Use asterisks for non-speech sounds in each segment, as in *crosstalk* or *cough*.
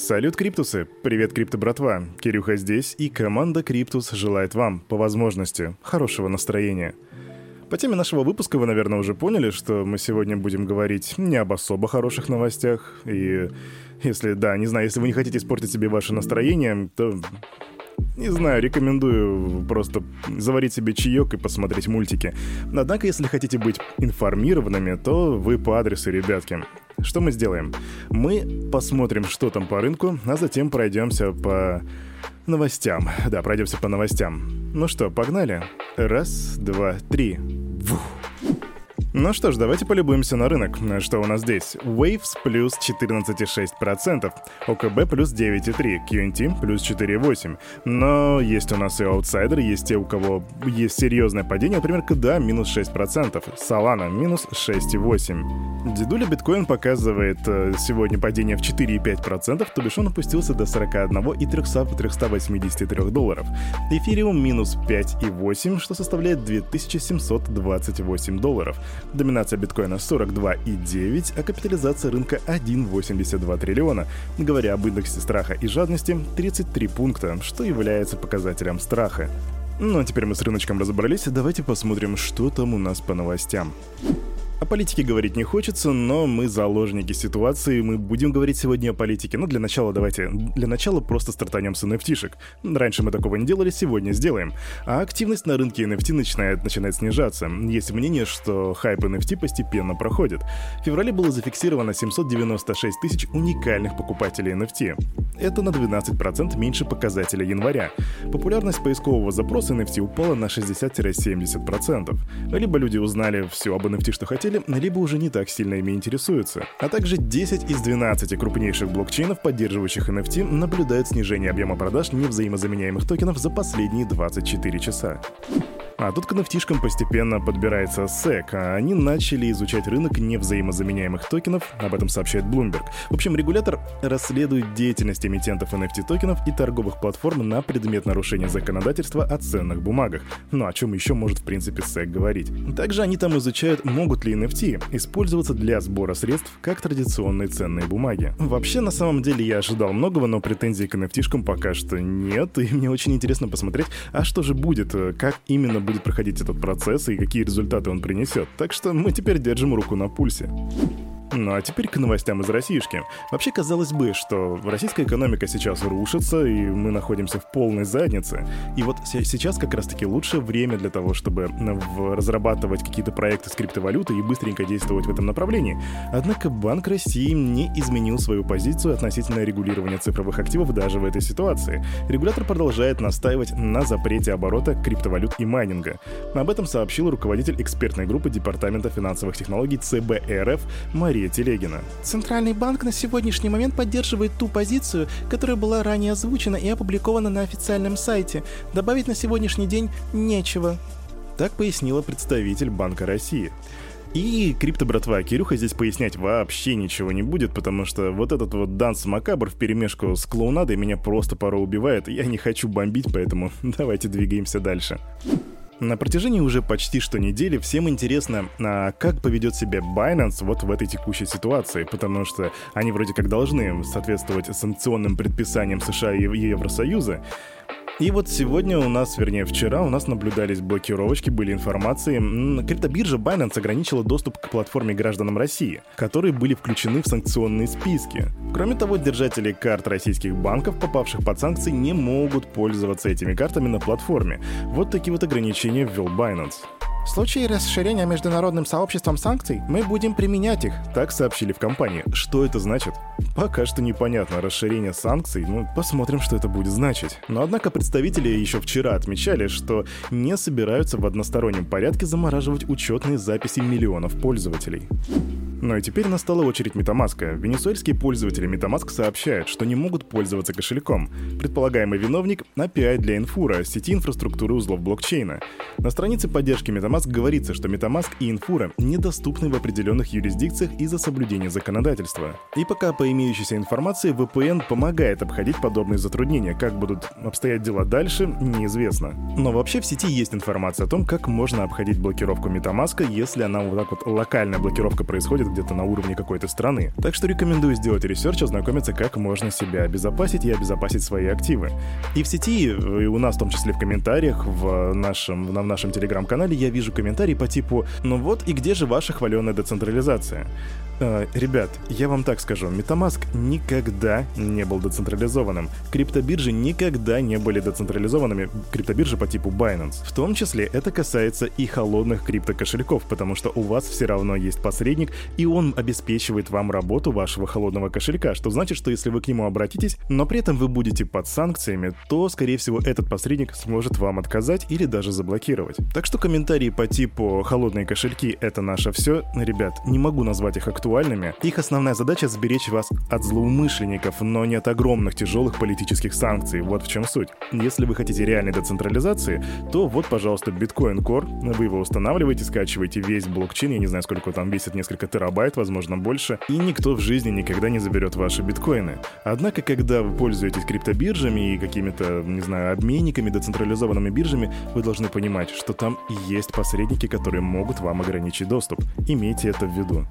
Салют, Криптусы! Привет, Крипто братва! Кирюха здесь, и команда Криптус желает вам, по возможности, хорошего настроения. По теме нашего выпуска вы, наверное, уже поняли, что мы сегодня будем говорить не об особо хороших новостях, и если, да, не знаю, если вы не хотите испортить себе ваше настроение, то не знаю, рекомендую просто заварить себе чаек и посмотреть мультики. Однако, если хотите быть информированными, то вы по адресу, ребятки. Что мы сделаем? Мы посмотрим, что там по рынку, а затем пройдемся по новостям. Да, пройдемся по новостям. Ну что, погнали? Раз, два, три. Вух. Ну что ж, давайте полюбуемся на рынок. Что у нас здесь? Waves плюс 14,6%, ОКБ плюс 9,3%, QNT плюс 4,8%. Но есть у нас и аутсайдеры, есть те, у кого есть серьезное падение, например, КДА минус 6%, Solana минус 6,8%. Дедуля биткоин показывает э, сегодня падение в 4,5%, то бишь он опустился до 41,383 долларов. Эфириум минус 5,8%, что составляет 2728 долларов. Доминация биткоина 42,9, а капитализация рынка 1,82 триллиона. Говоря об индексе страха и жадности, 33 пункта, что является показателем страха. Ну а теперь мы с рыночком разобрались, давайте посмотрим, что там у нас по новостям. О политике говорить не хочется, но мы заложники ситуации, мы будем говорить сегодня о политике. Но для начала давайте, для начала просто стартанем с nft -шек. Раньше мы такого не делали, сегодня сделаем. А активность на рынке NFT начинает, начинает снижаться. Есть мнение, что хайп NFT постепенно проходит. В феврале было зафиксировано 796 тысяч уникальных покупателей NFT. Это на 12% меньше показателя января. Популярность поискового запроса NFT упала на 60-70%. Либо люди узнали все об NFT, что хотели, пользователи либо уже не так сильно ими интересуются. А также 10 из 12 крупнейших блокчейнов, поддерживающих NFT, наблюдают снижение объема продаж невзаимозаменяемых токенов за последние 24 часа. А тут к nft постепенно подбирается SEC, а они начали изучать рынок невзаимозаменяемых токенов, об этом сообщает Bloomberg. В общем, регулятор расследует деятельность эмитентов NFT-токенов и торговых платформ на предмет нарушения законодательства о ценных бумагах. Ну о чем еще может в принципе SEC говорить? Также они там изучают, могут ли NFT использоваться для сбора средств как традиционные ценные бумаги. Вообще, на самом деле, я ожидал многого, но претензий к NFT пока что нет, и мне очень интересно посмотреть, а что же будет, как именно будет проходить этот процесс и какие результаты он принесет. Так что мы теперь держим руку на пульсе. Ну а теперь к новостям из Российшки. Вообще казалось бы, что российская экономика сейчас рушится, и мы находимся в полной заднице. И вот сейчас как раз-таки лучшее время для того, чтобы разрабатывать какие-то проекты с криптовалютой и быстренько действовать в этом направлении. Однако Банк России не изменил свою позицию относительно регулирования цифровых активов даже в этой ситуации. Регулятор продолжает настаивать на запрете оборота криптовалют и майнинга. Об этом сообщил руководитель экспертной группы Департамента финансовых технологий ЦБ РФ Мария Мария Телегина. Центральный банк на сегодняшний момент поддерживает ту позицию, которая была ранее озвучена и опубликована на официальном сайте. Добавить на сегодняшний день нечего. Так пояснила представитель Банка России. И крипто братва, Кирюха здесь пояснять вообще ничего не будет, потому что вот этот вот данс макабр в перемешку с клоунадой меня просто порой убивает, и я не хочу бомбить, поэтому *laughs* давайте двигаемся дальше. На протяжении уже почти что недели всем интересно, а как поведет себя Binance вот в этой текущей ситуации, потому что они вроде как должны соответствовать санкционным предписаниям США и Евросоюза, и вот сегодня у нас, вернее вчера, у нас наблюдались блокировочки, были информации. Криптобиржа Binance ограничила доступ к платформе гражданам России, которые были включены в санкционные списки. Кроме того, держатели карт российских банков, попавших под санкции, не могут пользоваться этими картами на платформе. Вот такие вот ограничения ввел Binance. В случае расширения международным сообществом санкций мы будем применять их. Так сообщили в компании. Что это значит? Пока что непонятно. Расширение санкций, ну, посмотрим, что это будет значить. Но однако представители еще вчера отмечали, что не собираются в одностороннем порядке замораживать учетные записи миллионов пользователей. Ну и теперь настала очередь Metamask. Венесуэльские пользователи Metamask сообщают, что не могут пользоваться кошельком. Предполагаемый виновник — API для Infura, сети инфраструктуры узлов блокчейна. На странице поддержки Metamask говорится, что Metamask и Infura недоступны в определенных юрисдикциях из-за соблюдения законодательства. И пока по имеющейся информации VPN помогает обходить подобные затруднения. Как будут обстоять дела дальше, неизвестно. Но вообще в сети есть информация о том, как можно обходить блокировку Metamask, если она вот так вот локальная блокировка происходит будет где-то на уровне какой-то страны. Так что рекомендую сделать research, ознакомиться, как можно себя обезопасить и обезопасить свои активы. И в сети, и у нас в том числе в комментариях, в нашем, в нашем телеграм-канале я вижу комментарии по типу «Ну вот, и где же ваша хваленая децентрализация?» Э, ребят, я вам так скажу, MetaMask никогда не был децентрализованным. Криптобиржи никогда не были децентрализованными, криптобиржи по типу Binance. В том числе это касается и холодных криптокошельков, потому что у вас все равно есть посредник, и он обеспечивает вам работу вашего холодного кошелька, что значит, что если вы к нему обратитесь, но при этом вы будете под санкциями, то, скорее всего, этот посредник сможет вам отказать или даже заблокировать. Так что комментарии по типу «холодные кошельки — это наше все», ребят, не могу назвать их актуальными, актуальными. Их основная задача — сберечь вас от злоумышленников, но не от огромных тяжелых политических санкций. Вот в чем суть. Если вы хотите реальной децентрализации, то вот, пожалуйста, Bitcoin Core. Вы его устанавливаете, скачиваете весь блокчейн, я не знаю, сколько там весит, несколько терабайт, возможно, больше, и никто в жизни никогда не заберет ваши биткоины. Однако, когда вы пользуетесь криптобиржами и какими-то, не знаю, обменниками, децентрализованными биржами, вы должны понимать, что там есть посредники, которые могут вам ограничить доступ. Имейте это в виду.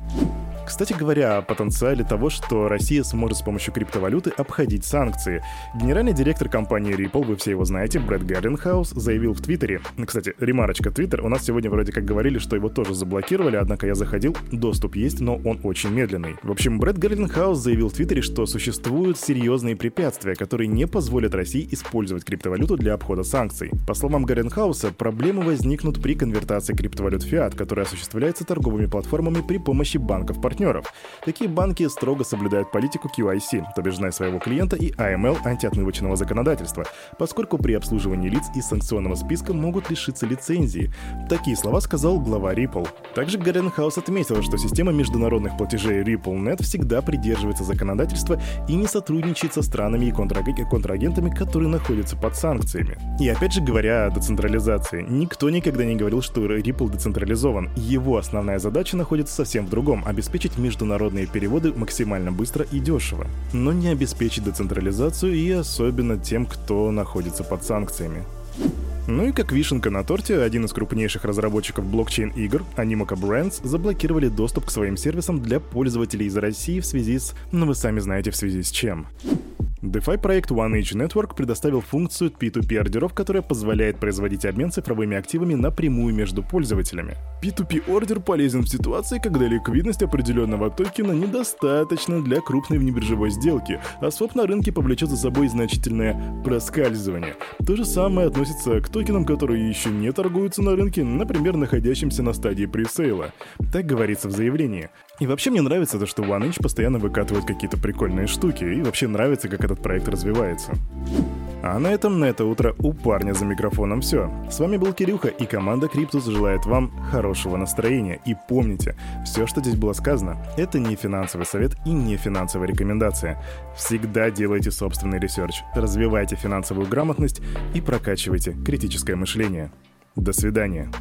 Кстати говоря, о потенциале того, что Россия сможет с помощью криптовалюты обходить санкции. Генеральный директор компании Ripple, вы все его знаете, Брэд Гарлинхаус, заявил в Твиттере, кстати, ремарочка, Твиттер, у нас сегодня вроде как говорили, что его тоже заблокировали, однако я заходил, доступ есть, но он очень медленный. В общем, Брэд Гарлинхаус заявил в Твиттере, что существуют серьезные препятствия, которые не позволят России использовать криптовалюту для обхода санкций. По словам Гарлинхауса, проблемы возникнут при конвертации криптовалют в фиат, которая осуществляется торговыми платформами при помощи банков-партнеров партнеров. Такие банки строго соблюдают политику QIC, то бишь знай своего клиента и AML антиотмывочного законодательства, поскольку при обслуживании лиц из санкционного списка могут лишиться лицензии. Такие слова сказал глава Ripple. Также Гарен Хаус отметил, что система международных платежей RippleNet всегда придерживается законодательства и не сотрудничает со странами и контрагентами, которые находятся под санкциями. И опять же говоря о децентрализации, никто никогда не говорил, что Ripple децентрализован. Его основная задача находится совсем в другом — обеспечить обеспечить международные переводы максимально быстро и дешево, но не обеспечить децентрализацию и особенно тем, кто находится под санкциями. Ну и как вишенка на торте, один из крупнейших разработчиков блокчейн-игр, Animoca Brands, заблокировали доступ к своим сервисам для пользователей из России в связи с... ну вы сами знаете в связи с чем. DeFi проект OneH Network предоставил функцию P2P ордеров, которая позволяет производить обмен цифровыми активами напрямую между пользователями. P2P ордер полезен в ситуации, когда ликвидность определенного токена недостаточна для крупной внебиржевой сделки, а своп на рынке повлечет за собой значительное проскальзывание. То же самое относится к токенам, которые еще не торгуются на рынке, например, находящимся на стадии пресейла. Так говорится в заявлении. И вообще мне нравится то, что OneInch постоянно выкатывает какие-то прикольные штуки, и вообще нравится, как этот проект развивается. А на этом на это утро у парня за микрофоном все. С вами был Кирюха, и команда Криптус желает вам хорошего настроения. И помните, все, что здесь было сказано, это не финансовый совет и не финансовая рекомендация. Всегда делайте собственный research, развивайте финансовую грамотность и прокачивайте критическое мышление. До свидания.